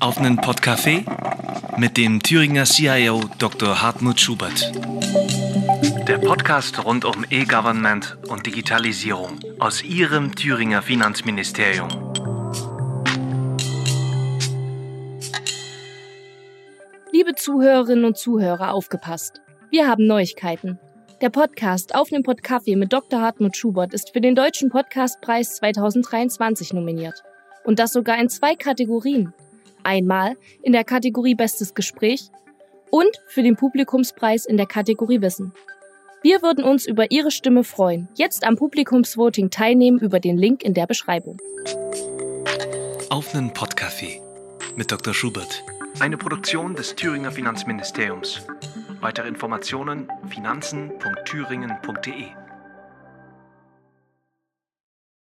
Auf einen Podcafé mit dem Thüringer CIO Dr. Hartmut Schubert. Der Podcast rund um E-Government und Digitalisierung aus Ihrem Thüringer Finanzministerium. Liebe Zuhörerinnen und Zuhörer, aufgepasst. Wir haben Neuigkeiten. Der Podcast Auf dem Podcafé mit Dr. Hartmut Schubert ist für den Deutschen Podcastpreis 2023 nominiert. Und das sogar in zwei Kategorien. Einmal in der Kategorie Bestes Gespräch und für den Publikumspreis in der Kategorie Wissen. Wir würden uns über Ihre Stimme freuen. Jetzt am Publikumsvoting teilnehmen über den Link in der Beschreibung. Auf einen Podcafé mit Dr. Schubert. Eine Produktion des Thüringer Finanzministeriums. Weitere Informationen finanzen.thüringen.de